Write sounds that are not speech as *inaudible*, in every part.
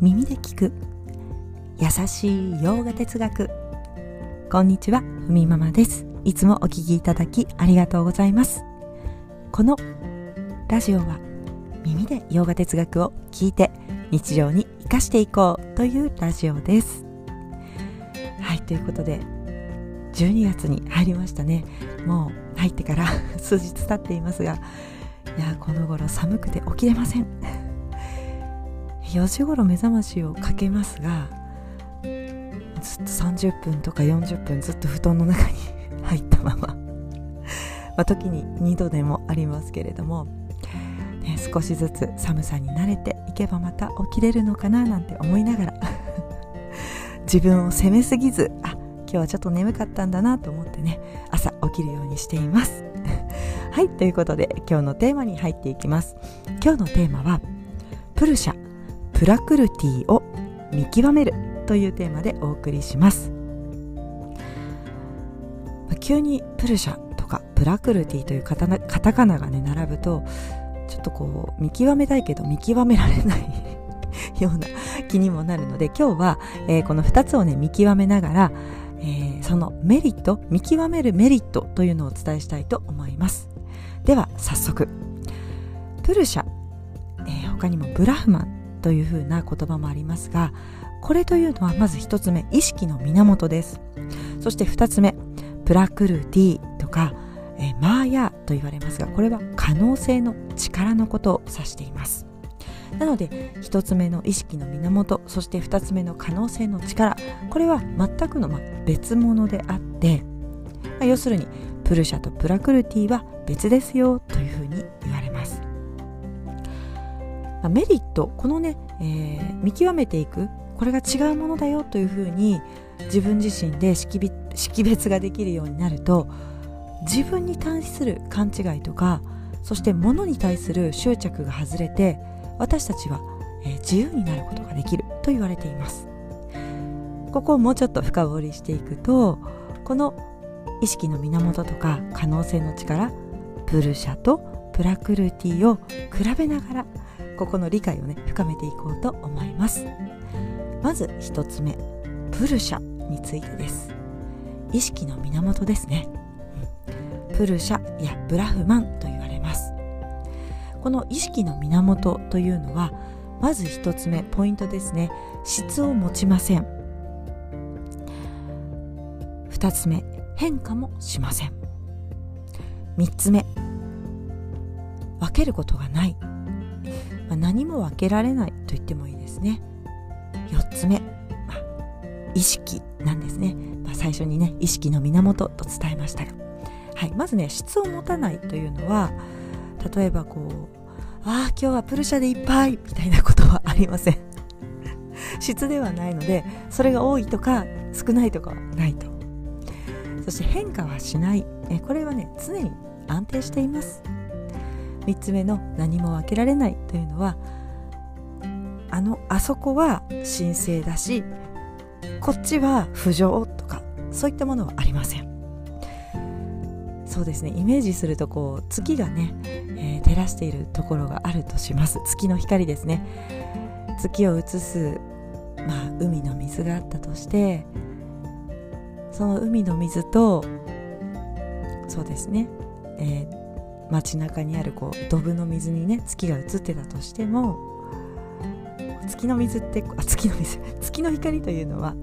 耳で聞く。優しい洋画哲学。こんにちはふみママです。いつもお聞きいただきありがとうございます。このラジオは耳で洋画哲学を聞いて日常に生かしていこうというラジオです。はいということで12月に入りましたね。もう入ってから *laughs* 数日経っていますがいやこの頃寒くて起きれません。4時頃目覚ましをかけますがずっと30分とか40分ずっと布団の中に *laughs* 入ったままま、時に2度でもありますけれども、ね、少しずつ寒さに慣れていけばまた起きれるのかななんて思いながら *laughs* 自分を責めすぎずあ今日はちょっと眠かったんだなと思ってね朝起きるようにしています。*laughs* はいということで今日のテーマに入っていきます。今日のテーマはプルシャ。プラクルティを見極めるというテーマでお送りします。急にプルシャとかプラクルティというカタカタカナがね並ぶとちょっとこう見極めたいけど見極められない *laughs* ような気にもなるので今日は、えー、この2つをね見極めながら、えー、そのメリット見極めるメリットというのをお伝えしたいと思います。では早速。プルシャ、えー、他にもブラフマン。というふうな言葉もありますがこれというのはまず1つ目意識の源です。そして2つ目プラクルティとか、え、マーヤと言われますがこれは可能性の力のことを指しています。なので1つ目の意識の源そして2つ目の可能性の力これは全くの別物であって、まあ、要するにプルシャとプラクルティは別ですよというふうに、まあ、メリットこのね、えー、見極めていく。これが違うものだよというふうに自分自身で識別ができるようになると自分に対する勘違いとかそして物に対する執着が外れて私たちは、えー、自由になることができると言われています。ここをもうちょっと深掘りしていくとこの意識の源とか可能性の力プルシャとプラクルティを比べながらここの理解をね深めていこうと思います。まず1つ目プルシャについてです。意識の源ですね。プルシャやブラフマンと言われます。この意識の源というのはまず1つ目ポイントですね。質を持ちません。2つ目変化もしません。3つ目分けることがない、まあ、何も分けられないと言ってもいいですね。4つ目、まあ、意識なんですね、まあ、最初にね意識の源と伝えましたが、はい、まずね質を持たないというのは例えばこうああ今日はプルシャでいっぱいみたいなことはありません。*laughs* 質ではないのでそれが多いとか少ないとかはないと。そして変化はしない。えこれはね常に安定しています。3つ目の何も分けられないというのはあのあそこは神聖だしこっちは不浄とかそういったものはありません。そうですね。イメージするとこう月がね、えー、照らしているところがあるとします。月の光ですね。月を映す、まあ、海の水があったとしてその海の水とそうですね、えー、街中にあるこうドブの水にね月が映ってたとしても月の水ってあ月の水。*laughs* 月の光というのは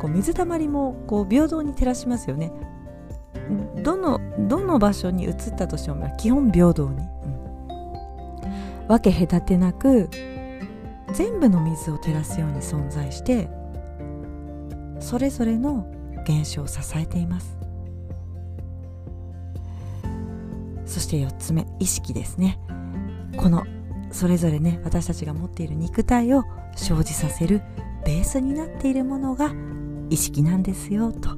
こう水たまりもこう平等に照らしますよね。どのどの場所に移ったとしても基本平等に、うん、分け隔てなく全部の水を照らすように存在してそれぞれの現象を支えています。して4つ目意識ですね。このそれぞれね私たちが持っている肉体を生じさせるベースになっているものが意識なんですよと。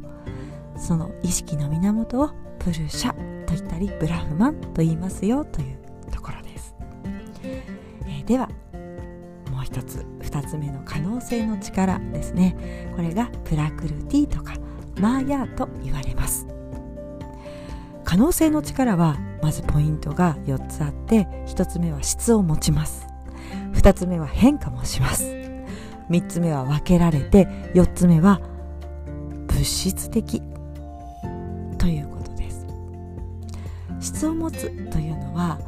その意識の源をプルシャと言ったりブラフマンと言いますよというところです、えー、ではもう一つ二つ目の可能性の力ですね。これがプラクルティとかマーヤーと言われます。可能性の力はまずポイントが4つあって1つ目は質を持ちます。2つ目は変化もします。3つ目は分けられて4つ目は物質的ということです。質を持つというのは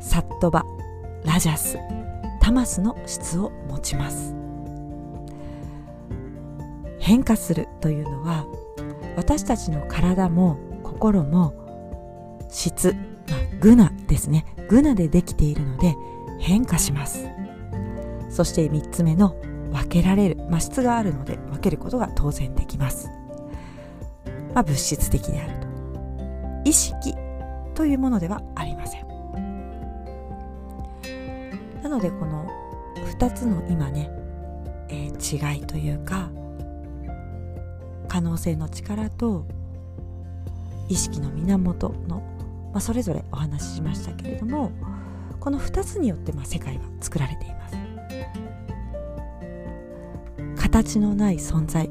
サットバラジャスタマスの質を持ちます。変化するというのは私たちの体も心も質、まあ、グナですね。グナでできているので変化します。そして3つ目の分けられる、まあ、質があるので分けることが当然できます、まあ、物質的であると。意識というものではありません。なのでこの2つの今ね、えー、違いというか可能性の力と意識の源の、まあ、それぞれお話ししましたけれどもこの2つによってまあ世界は作られています。形のない存在、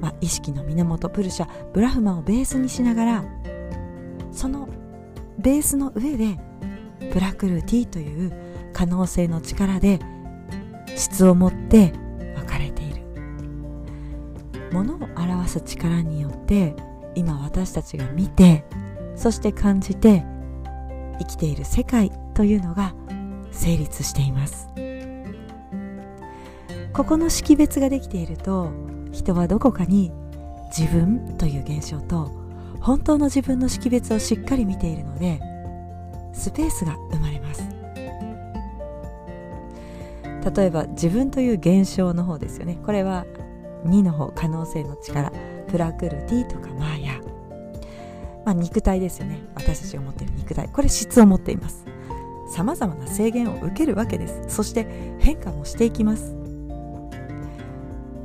まあ、意識の源プルシャブラフマをベースにしながらそのベースの上でブラクルーティという可能性の力で質を持って分かれている。ものを表す力によって今私たちが見てそして感じて生きている世界というのが成立しています。ここの識別ができていると人はどこかに自分という現象と本当の自分の識別をしっかり見ているのでスペースが生まれます。例えば自分という現象の方ですよね。これは2の方可能性の力。プラクルティとかマーヤ、まあ、肉体ですよね。私たちが持っている肉体。これ質を持っています。さまざまな制限を受けるわけです。そして変化もしていきます。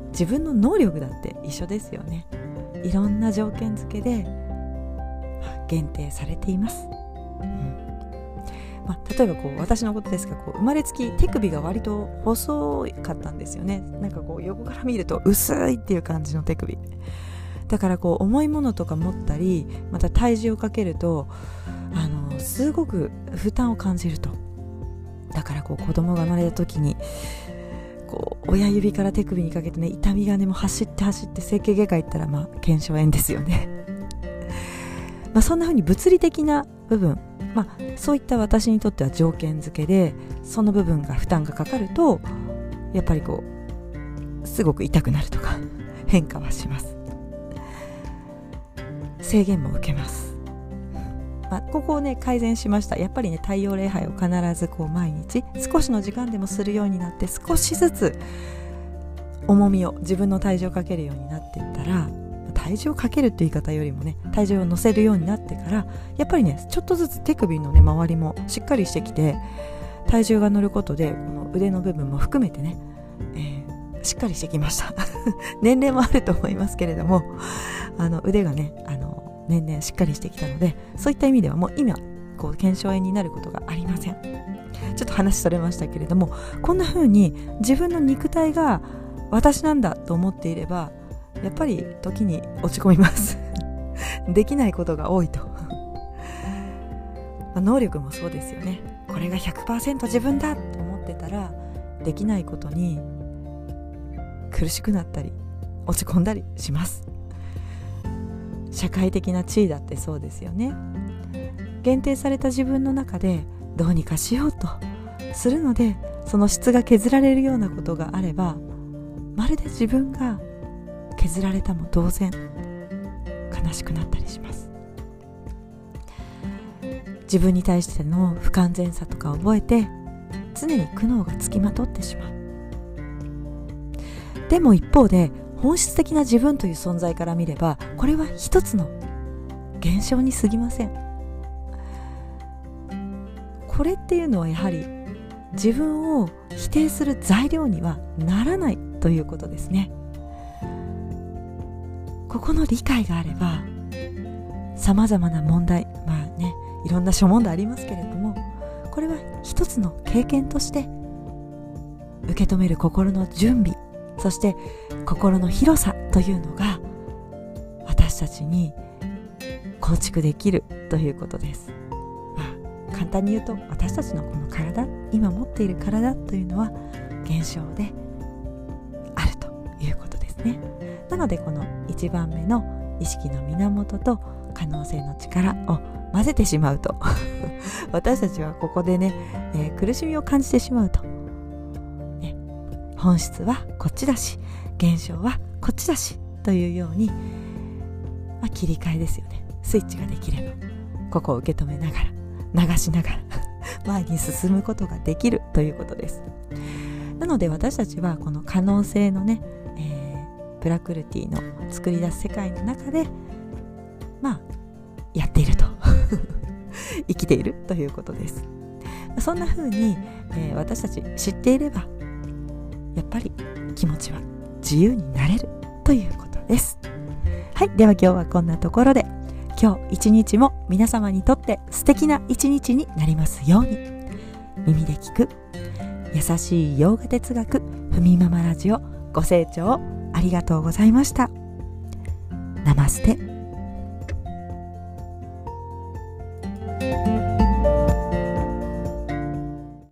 自分の能力だって一緒ですよね。いろんな条件付けで限定されています、うん。まあ、例えばこう私のことですがこう生まれつき手首が割と細かったんですよね。なんかこう横から見ると薄いっていう感じの手首。だからこう重いものとか持ったりまた体重をかけるとあのすごく負担を感じると。だからこう子供が生まれた時にこう親指から手首にかけてね痛みがねもう走って走って整形外科行ったらまあ腱鞘炎ですよね。*laughs* まあそんな風に物理的な部分まあ、そういった私にとっては条件付けでその部分が負担がかかるとやっぱりこうすごく痛くなるとか変化はします。制限も受けます、まあ、ここをね改善しました。やっぱりね太陽礼拝を必ずこう毎日少しの時間でもするようになって少しずつ重みを自分の体重をかけるようになっていったら体重をかけるっていう言い方よりもね体重を乗せるようになってからやっぱりねちょっとずつ手首のね周りもしっかりしてきて体重が乗ることでこの腕の部分も含めてね、えー、しっかりしてきました。*laughs* 年齢もあると思いますけれどもあの腕がねあの年々しっかりしてきたのでそういった意味ではもう今こう腱鞘炎になることがありません。ちょっと話それましたけれどもこんな風に自分の肉体が私なんだと思っていればやっぱり時に落ち込みます。*laughs* できないことが多いと。*laughs* 能力もそうですよね。これが100%自分だと思ってたらできないことに苦しくなったり落ち込んだりします。社会的な地位だってそうですよね。限定された自分の中でどうにかしようとするのでその質が削られるようなことがあればまるで自分が削られたも同然悲しくなったりします。自分に対しての不完全さとか覚えて常に苦悩がつきまとってしまう。でも一方で本質的な自分という存在から見ればこれは一つの現象に過ぎません。これっていうのはやはり自分を否定する材料にはならないということですね。ここの理解があればさまざまな問題まあねいろんな諸問題ありますけれどもこれは一つの経験として受け止める心の準備そして心の広さというのが私たちに構築できるということです、まあ、簡単に言うと私たちのこの体今持っている体というのは現象であるということですね。なのでこの1番目の意識の源と可能性の力を混ぜてしまうと *laughs* 私たちはここでね、えー、苦しみを感じてしまうと、本質はこっちだし現象はこっちだしというように、まあ、切り替えですよね。スイッチができればここを受け止めながら流しながら *laughs* 前に進むことができるということです。なので私たちはこの可能性のね、えー、プラクルティの作り出す世界の中でまあやっていると。*laughs* 生きているということです。そんな風に、えー、私たち知っていればやっぱり気持ちは自由になれるということです。はいでは今日はこんなところで今日一日も皆様にとって素敵な一日になりますように。耳で聞く優しい洋画哲学ふみママラジオご清聴ありがとうございました。ナマステ。